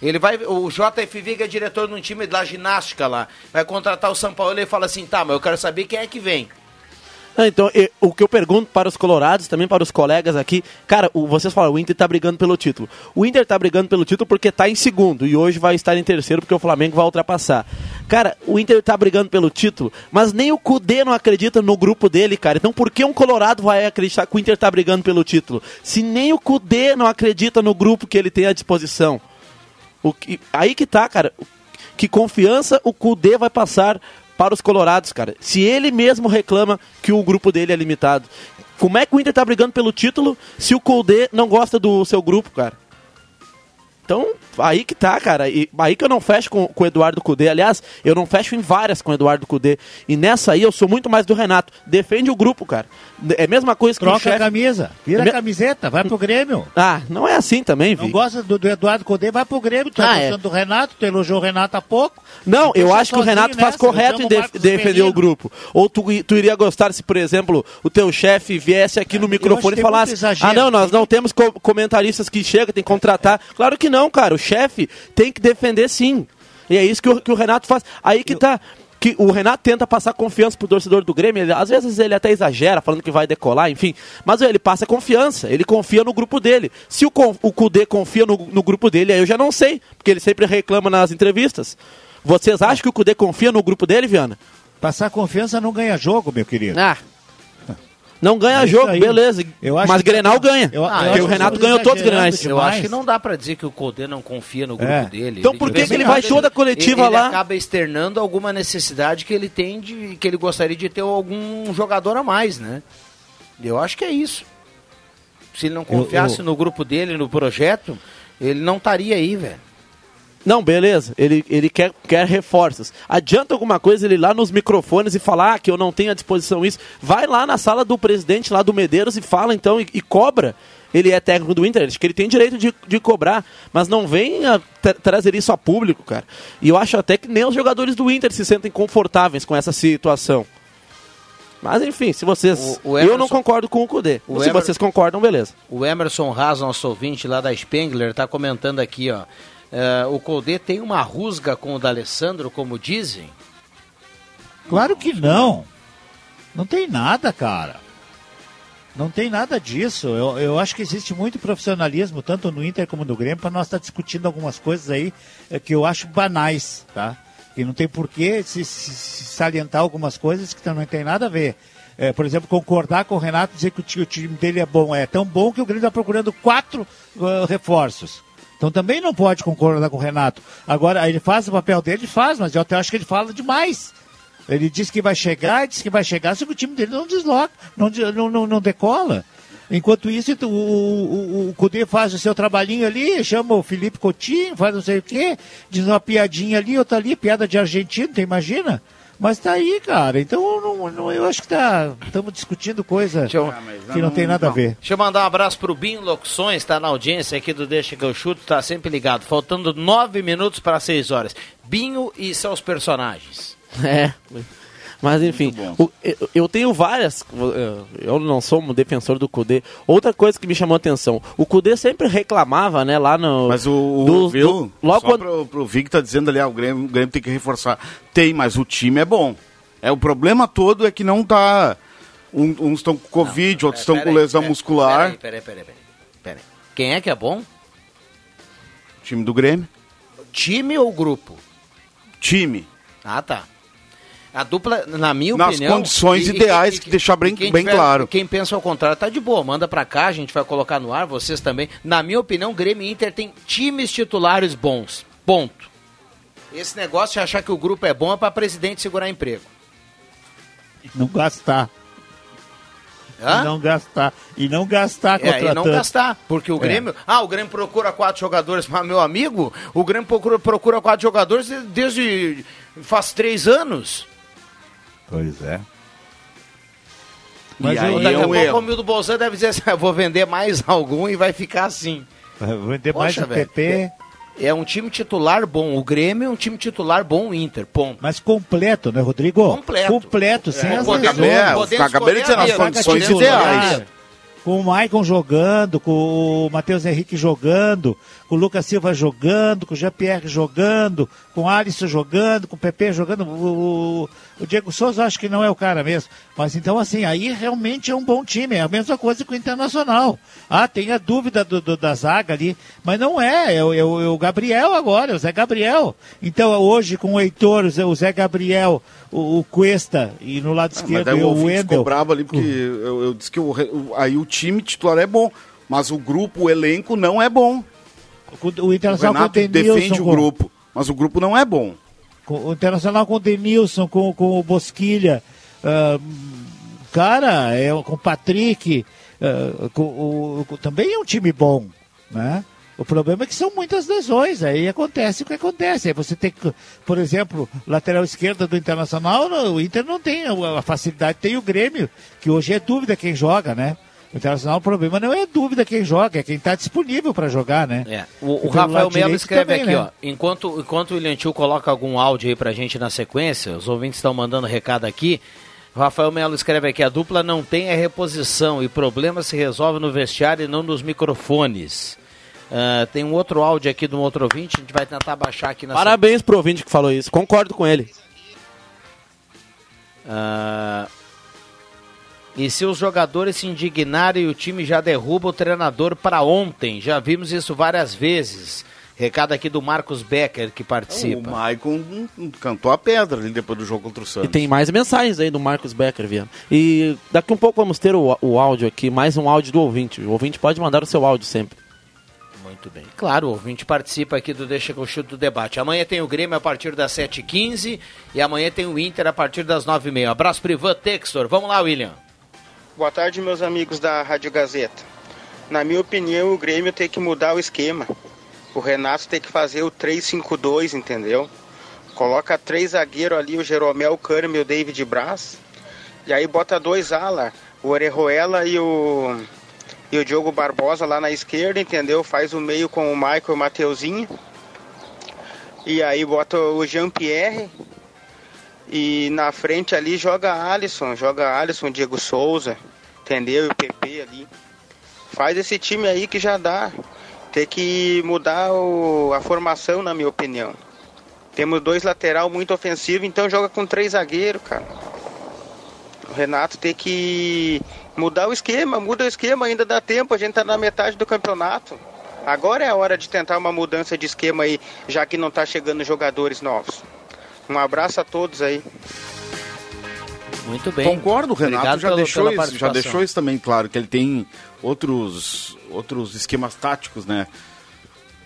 S1: Ele vai, o JF Viga é diretor de um time da ginástica lá. Vai contratar o São Paulo e fala assim: tá, mas eu quero saber quem é que vem.
S5: Ah, Então, e- o que eu pergunto para os colorados, também para os colegas aqui, cara, o- vocês falam, o Inter tá brigando pelo título. O Inter tá brigando pelo título porque tá em segundo e hoje vai estar em terceiro porque o Flamengo vai ultrapassar. Cara, o Inter tá brigando pelo título, mas nem o Cudê não acredita no grupo dele, cara. Então por que um colorado vai acreditar que o Inter tá brigando pelo título? Se nem o Cudê não acredita no grupo que ele tem à disposição. O que, aí que tá, cara. Que confiança o Cudê vai passar para os colorados, cara. Se ele mesmo reclama que o grupo dele é limitado. Como é que o Inter tá brigando pelo título se o Cudê não gosta do seu grupo, cara? Então, aí que tá, cara. E aí que eu não fecho com, com o Eduardo Cudê. Aliás, eu não fecho em várias com o Eduardo Cudê. E nessa aí eu sou muito mais do Renato. Defende o grupo, cara. É a mesma coisa que o
S7: Troca
S5: chefe...
S7: a camisa, vira
S5: É me-
S7: a camiseta, vai pro Grêmio.
S5: Ah, não é assim também,
S7: Não
S5: Vi.
S7: gosta do, do Eduardo Codê, vai pro Grêmio. Tu
S5: Ah,
S7: tá
S5: é.
S7: gostando do Renato, tu elogiou o Renato há pouco.
S5: Não, eu
S7: Deixa
S5: acho que o Renato faz
S7: nessa,
S5: correto
S7: eu
S5: em def- defender o grupo. Ou tu, tu iria gostar se, por exemplo, o teu chefe viesse aqui no microfone e falasse:
S7: exagero.
S5: Ah, não, nós não temos co- comentaristas que chegam, tem que contratar. Claro que não, cara. O chefe tem que defender sim. E é isso que o, que o Renato faz. Aí que tá. Que o Renato tenta passar confiança pro torcedor do Grêmio. Ele- às vezes ele até exagera, falando que vai decolar, enfim. Mas ele passa confiança, ele confia no grupo dele. Se o, o Cudê confia no, no grupo dele, aí eu já não sei, porque ele sempre reclama nas entrevistas. Vocês acham que o Cudê confia no grupo dele, Viana?
S7: Passar confiança não ganha jogo, meu querido.
S5: Ah. Não ganha
S7: É
S5: jogo,
S7: aí.
S5: beleza.
S7: Eu acho
S5: Mas
S7: que-
S5: Grenal ganha.
S7: Eu- eu
S5: porque
S7: acho
S5: o Renato ganhou todos os Grenais.
S1: Eu acho que não dá pra dizer que o Colde não confia no grupo
S7: É.
S1: dele.
S5: Então por que que ele vai toda a coletiva
S1: ele,
S5: lá?
S1: Ele acaba externando alguma necessidade que ele tem de que ele gostaria de ter algum jogador a mais, né? Eu acho que é isso. Se ele não confiasse
S7: eu-
S1: no grupo dele, no projeto, ele não estaria aí, velho.
S5: Não, beleza. Ele, ele quer, quer reforços. Adianta alguma coisa ele ir lá nos microfones e falar ah, que eu não tenho à disposição isso. Vai lá na sala do presidente lá do Medeiros e fala então e, e cobra. Ele é técnico do Inter, acho que ele tem direito de, de cobrar, mas não venha tra trazer isso a público, cara. E eu acho até que nem os jogadores do Inter se sentem confortáveis com essa situação. Mas enfim, se vocês.
S1: O- o
S5: Eu
S1: Emerson-
S5: não concordo com o Cudê.
S1: O
S5: se
S1: Emer-
S5: vocês concordam, beleza.
S1: O Emerson Haas, nosso ouvinte lá da Spengler, está comentando aqui, ó. Eh, o Colde tem uma rusga com o D'Alessandro, como dizem?
S7: Claro que não. Não tem nada, cara. Não tem nada disso. Eu, eu acho que existe muito profissionalismo, tanto no Inter como no Grêmio, para nós estar discutindo algumas coisas aí eh, que eu acho banais, tá? E não tem porquê se, se- se salientar algumas coisas que não tem nada a ver. Eh, por exemplo, concordar com o Renato dizer que o o time dele é bom. É tão bom que o Grêmio está procurando quatro ah, reforços. Então também não pode concordar com o Renato. Agora, ele faz o papel dele, faz, mas eu até acho que ele fala demais. Ele diz que vai chegar, diz que vai chegar, que o time dele não desloca, não, não, não, não decola. Enquanto isso, o, o, o, o Cudê faz o seu trabalhinho ali, chama o Felipe Coutinho, faz não sei o quê, diz uma piadinha ali, outra ali, piada de argentino, tu imagina? Mas tá aí, cara. Então eu não, não- eu acho que tá. Estamos discutindo coisa que não tem nada a ver.
S1: Deixa eu mandar um abraço pro Binho Locuções, tá na audiência aqui do Deixa que eu chuto, tá sempre ligado. Faltando nove minutos para seis horas. Binho e seus personagens.
S5: É. Mas enfim, o- eu, eu tenho várias. eu- não sou um defensor do Cudê. Outra coisa que me chamou a atenção: o Cudê sempre reclamava, né, lá no.
S6: Mas o, o
S5: do-
S6: viu?
S5: do- logo
S6: Só
S5: quando,
S6: pro, pro Vig tá dizendo ali, ah, o Grêmio, o Grêmio tem que reforçar. Tem, mas o time é bom. É, o problema todo é que não tá. um- uns estão com Covid, outros estão com lesão
S1: peraí,
S6: muscular.
S1: Peraí, peraí, peraí, peraí, peraí. Quem é que é bom?
S6: Time do Grêmio.
S1: Time ou grupo?
S6: Time.
S1: Ah, tá. A dupla, na minha
S6: Nas
S1: opinião.
S6: condições ideais, que deixar bem-
S1: quem
S6: bem claro.
S1: Quem pensa ao contrário tá de boa, manda pra cá, a gente vai colocar no ar, vocês também. Na minha opinião, Grêmio e Inter tem times titulares bons. Ponto. Esse negócio de achar que o grupo é bom é pra presidente segurar emprego.
S7: Não gastar.
S1: Hã?
S7: E não gastar. E não gastar
S1: É, e
S7: contratando.
S1: não gastar, porque o
S7: É.
S1: Grêmio. Ah, o Grêmio procura quatro jogadores, mas meu amigo, o Grêmio procura, procura quatro jogadores desde faz três anos.
S7: Pois é.
S1: Mas
S6: E aí
S1: daqui
S6: é
S1: a
S6: um
S1: pouco
S6: erro.
S1: o Mildo Bolzan deve dizer assim: "Eu vou vender mais <laughs> algum e vai ficar assim.
S7: Vai vender mais
S1: Poxa,
S7: o
S1: velho,
S7: PP.
S1: É um time titular bom. O Grêmio é um time titular bom, o Inter. Ponto.
S7: Mas completo, né, Rodrigo?
S1: Completo.
S7: Completo, sem
S1: É,
S7: as
S1: podemos-.
S6: É,
S1: podemos
S6: acabei de dizer,
S1: escolher
S6: nas condições
S1: Podemos
S6: ideais.
S7: Com o Maicon jogando, com o Matheus Henrique jogando, com o Lucas Silva jogando, com o Jean-Pierre jogando, com o Alisson jogando, com o Pepe jogando. O, o- Diego Souza acho que não é o cara mesmo. Mas então, assim, aí realmente é um bom time. É a mesma coisa que o Internacional. Ah, tem a dúvida do, do- da zaga ali, mas não é. É, o- é o- é Gabriel agora, é o Zé Gabriel. Então, hoje com o Heitor, o Zé Gabriel, o, o Cuesta e no lado
S6: Ah,
S7: esquerdo
S6: daí
S7: e
S6: o ouvinte ficou
S7: Wendel.
S6: bravo ali, porque eu, eu disse que o aí o time titular é bom, mas o grupo, o elenco não é bom.
S7: O, o Internacional o Denilson,
S6: defende o
S7: com-
S6: grupo, mas o grupo não é bom.
S7: o Internacional com o Denilson, com, com o Bosquilha, ah, cara, é, com o Patrick, ah, com, o, também é um time bom, né? O problema é que são muitas lesões, aí acontece o que acontece. Aí você tem que, por exemplo, lateral esquerda do Internacional, o Inter não tem a a facilidade, tem o Grêmio, que hoje é dúvida quem joga, né? O Internacional, o problema não é dúvida quem joga, é quem está disponível para jogar, né?
S1: É. O, o
S7: E pelo
S1: Rafael Melo escreve
S7: também,
S1: aqui,
S7: né?
S1: ó. Enquanto, enquanto o William Tio coloca algum áudio aí pra gente na sequência, os ouvintes estão mandando recado aqui. Rafael Melo escreve aqui: a dupla não tem a reposição e problema se resolve no vestiário e não nos microfones. Ah, tem um outro áudio aqui de um outro ouvinte, a gente vai tentar baixar aqui na
S5: Parabéns pro ouvinte que falou isso. Concordo com ele.
S1: Ah, e se os jogadores se indignarem, o time já derruba o treinador para ontem. Já vimos isso várias vezes. Recado aqui do Marcos Becker que
S6: O
S1: participa.
S6: Maicon hum, cantou a pedra ali depois do jogo contra o
S5: E
S6: Santos.
S5: tem mais mensagens aí do Marcos Becker, Viana. E daqui um pouco vamos ter o, o áudio aqui, mais um áudio do ouvinte. O ouvinte pode mandar o seu áudio sempre.
S1: Muito bem. Claro, o ouvinte participa aqui do Deixa que eu chuto do debate. Amanhã tem o Grêmio a partir das 7h15 e amanhã tem o Inter a partir das 9h30. Abraço pro Ivan Textor. Vamos lá, William.
S13: Boa tarde, meus amigos da Rádio Gazeta. Na minha opinião, o Grêmio tem que mudar o esquema. O Renato tem que fazer o 3-5-2, entendeu? Coloca três zagueiros ali, o Jeromel, o Kahneman e o David Braz. E aí bota dois ala, o Orejuela e o, e o Diogo Barbosa lá na esquerda, entendeu? Faz o meio com o Michael e o Mateuzinho. E aí bota o Jean-Pierre. E na frente ali joga Alisson, joga Alisson, Diego Souza, entendeu? E o PP ali. Faz esse time aí que já dá. Tem que mudar o- a formação, na minha opinião. Temos dois lateral muito ofensivo, então joga com três zagueiros, cara. O Renato tem que mudar o esquema, muda o esquema, ainda dá tempo, a gente tá na metade do campeonato. Agora é a hora de tentar uma mudança de esquema aí, já que não tá chegando jogadores novos. Um abraço a todos aí.
S1: Muito bem.
S6: Concordo, o Renato
S1: Obrigado
S6: já
S1: pelo-
S6: deixou,
S1: pela
S6: isso, já deixou isso também claro, que ele tem outros, outros esquemas táticos, né?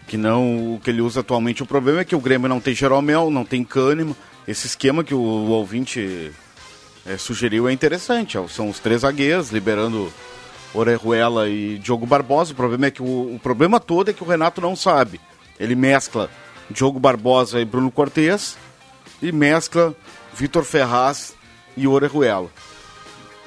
S6: Que não o que ele usa atualmente. O problema é que o Grêmio não tem Jeromel, não tem Cânimo. Esse esquema que o, o ouvinte eh, sugeriu é interessante. São os três zagueiros, liberando Orejuela e Diogo Barbosa. O problema é que o, o problema todo é que o Renato não sabe. Ele mescla Diogo Barbosa e Bruno Cortes e mescla Vitor Ferraz e Orejuela.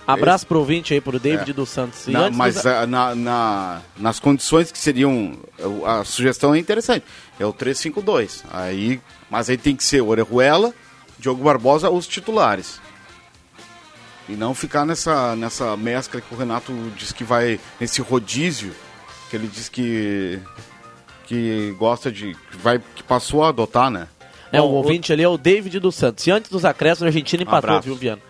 S5: Abraço pro ouvinte aí, pro David
S6: É.
S5: dos Santos. E
S6: Na- mas
S5: dos-
S6: ah, na, na- nas condições que seriam. A sugestão é interessante. É o 3-5-2. Aí, mas aí tem que ser Orejuela, Diogo Barbosa, os titulares. E não ficar nessa, nessa mescla que o Renato diz que vai. Nesse rodízio, que ele diz que. que gosta de. que vai, que passou a adotar, né?
S5: É, o ouvinte ali é o David dos Santos. E antes dos acréscimos, a Argentina empatou,
S6: Abraço.
S5: viu, Viana?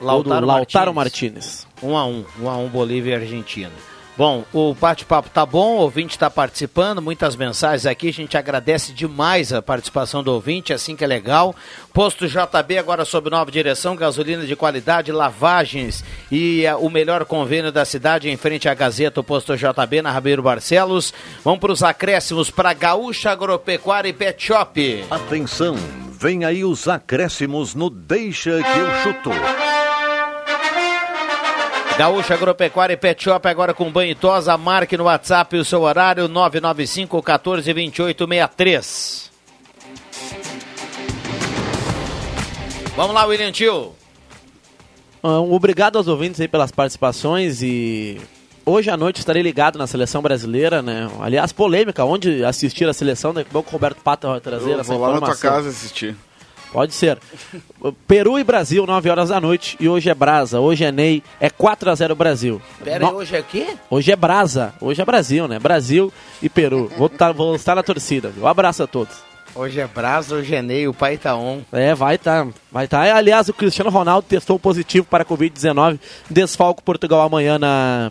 S1: Lautaro,
S5: Lautaro
S1: Martínez.
S5: Martinez.
S1: 1 a 1 1 a 1 Bolívia e Argentina. Bom, o bate-papo tá bom, o ouvinte está participando, muitas mensagens aqui, a gente agradece demais a participação do ouvinte, assim que é legal. Posto JB agora sob nova direção, gasolina de qualidade, lavagens e eh, o melhor convênio da cidade em frente à Gazeta, o Posto JB na Rabeiro Barcelos. Vamos para os acréscimos para Gaúcha Agropecuária e Pet Shop.
S14: Atenção, vem aí os acréscimos no Deixa que eu chuto.
S1: Gaúcha Agropecuária e Pet Shop agora com banho e tosa. Marque no WhatsApp o seu horário 995 14 28 63. Vamos lá, William Tio.
S5: Ah, obrigado aos ouvintes aí pelas participações e hoje à noite estarei ligado na seleção brasileira, né? Aliás, polêmica, onde assistir a seleção, né? Bom que o Roberto Pata vai trazer
S6: Eu
S5: essa
S6: vou lá na tua
S5: informação.
S6: casa assistir.
S5: Pode ser. Peru e Brasil, 9 horas da noite. E hoje é Brasa, hoje é Ney. É 4 a 0 Brasil.
S1: Pera
S5: No-
S1: hoje é aqui?
S5: Hoje é Brasa, hoje é Brasil, né? Brasil e Peru. Vou, tá, vou estar na torcida. Viu? Um abraço a todos.
S1: Hoje é Brasa, hoje é Ney, o pai tá on.
S5: É, vai tá, vai tá. Aliás, o Cristiano Ronaldo testou positivo para a Covid-19. Desfalco Portugal amanhã na,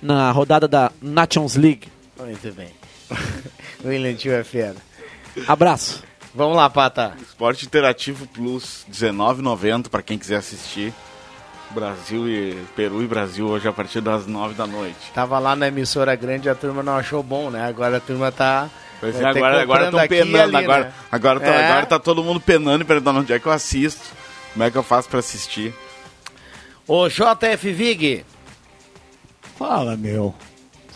S5: na rodada da Nations League.
S1: Muito bem. <laughs> William Tio é fera.
S5: Abraço.
S1: Vamos lá, Pata.
S6: Esporte Interativo Plus, R$19,90 para quem quiser assistir. Brasil e Peru e Brasil hoje a partir das 9 da noite.
S1: Tava lá na emissora grande a turma não achou bom, né? Agora a turma tá.
S6: Pois é,
S1: tá
S6: agora agora estão penando.
S1: ali,
S6: agora,
S1: né?
S6: agora, tá,
S1: É.
S6: agora tá todo mundo penando e perguntando onde é que eu assisto. Como é que eu faço para assistir?
S1: Ô JF Vig,
S7: Fala, meu.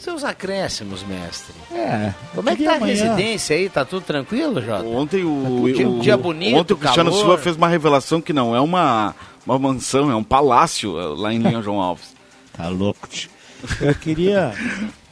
S1: Seus acréscimos, mestre.
S7: É.
S1: Como é que tá a
S7: amanhã.
S1: residência aí? Tá tudo tranquilo, Jota?
S6: Ontem o,
S1: Dia-
S6: o-
S1: dia bonito,
S6: ontem o Cristiano
S1: calor.
S6: Silva fez uma revelação que não é uma, uma mansão, é um palácio eh, lá em Linha João Alves.
S7: Tá louco, tio. Eu queria,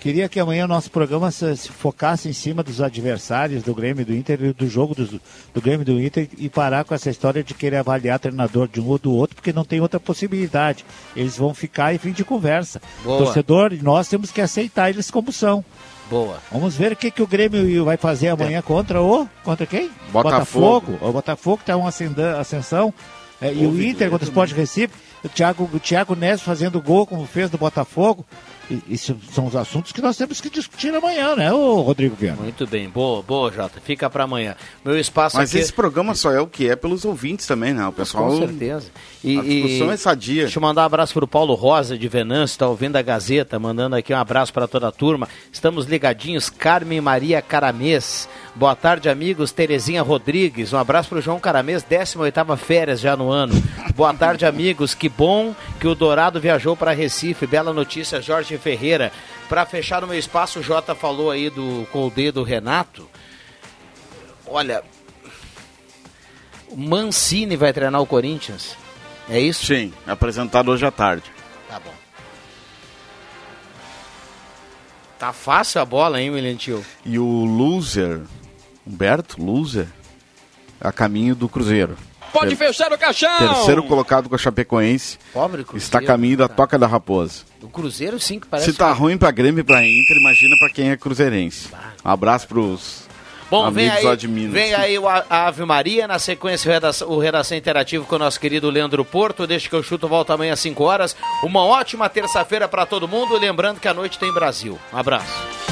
S7: queria que amanhã o nosso programa se, se focasse em cima dos adversários do Grêmio e do Inter e do jogo do, do Grêmio e do Inter e parar com essa história de querer avaliar treinador de um ou do outro, porque não tem outra possibilidade. Eles vão ficar em fim de conversa.
S1: Boa.
S7: Torcedor, nós temos que aceitar eles como são.
S1: Boa.
S7: Vamos ver o que, que o Grêmio vai fazer amanhã contra o. Contra quem?
S6: Botafogo.
S7: O Botafogo está uma ascensão. é, e o Inter contra o Sport Recife. O Thiago, o Thiago Neves fazendo gol, como fez no Botafogo. E, isso são os assuntos que nós temos que discutir amanhã, né, ô Rodrigo Viana?
S1: Muito bem, boa, boa, Jota. Fica pra amanhã. Meu espaço
S6: Mas
S1: aqui.
S6: esse programa só é o que é pelos ouvintes também, né? O pessoal.
S1: Com certeza. E,
S6: a discussão
S1: e-
S6: é sadia.
S1: Deixa eu mandar um abraço pro Paulo Rosa de Venâncio, tá ouvindo a Gazeta, mandando aqui um abraço para toda a turma. Estamos ligadinhos, Carmen Maria Caramês. Boa tarde, amigos. Terezinha Rodrigues. Um abraço pro João Caramês, 18ª férias já no ano. Boa tarde, amigos. Que bom que o Dourado viajou para Recife. Bela notícia, Jorge Ferreira. Para fechar no meu espaço, o Jota falou aí do Colde do Renato. Olha, o Mancini vai treinar o Corinthians. É isso?
S6: Sim, apresentado hoje à tarde.
S1: Tá bom. Tá fácil a bola, hein, William Tio?
S6: E o loser, Humberto, loser, a caminho do Cruzeiro.
S5: Pode
S6: Ter-
S5: fechar o caixão!
S6: Terceiro colocado com a Chapecoense.
S1: Pobre Cruzeiro.
S6: Está a caminho da Toca da Raposa.
S1: O Cruzeiro, sim, que parece.
S6: Se tá ruim pra Grêmio e pra Inter, imagina pra quem é cruzeirense. Um abraço pros
S1: Bom, vem
S6: amigos
S1: aí,
S6: lá de Minas.
S1: vem aí o A- Ave Maria, na sequência o redação, o redação Interativo com o nosso querido Leandro Porto. Deixa que eu chuto, volta amanhã às 5 horas. Uma ótima terça-feira para todo mundo. Lembrando que a noite tem Brasil. Um abraço.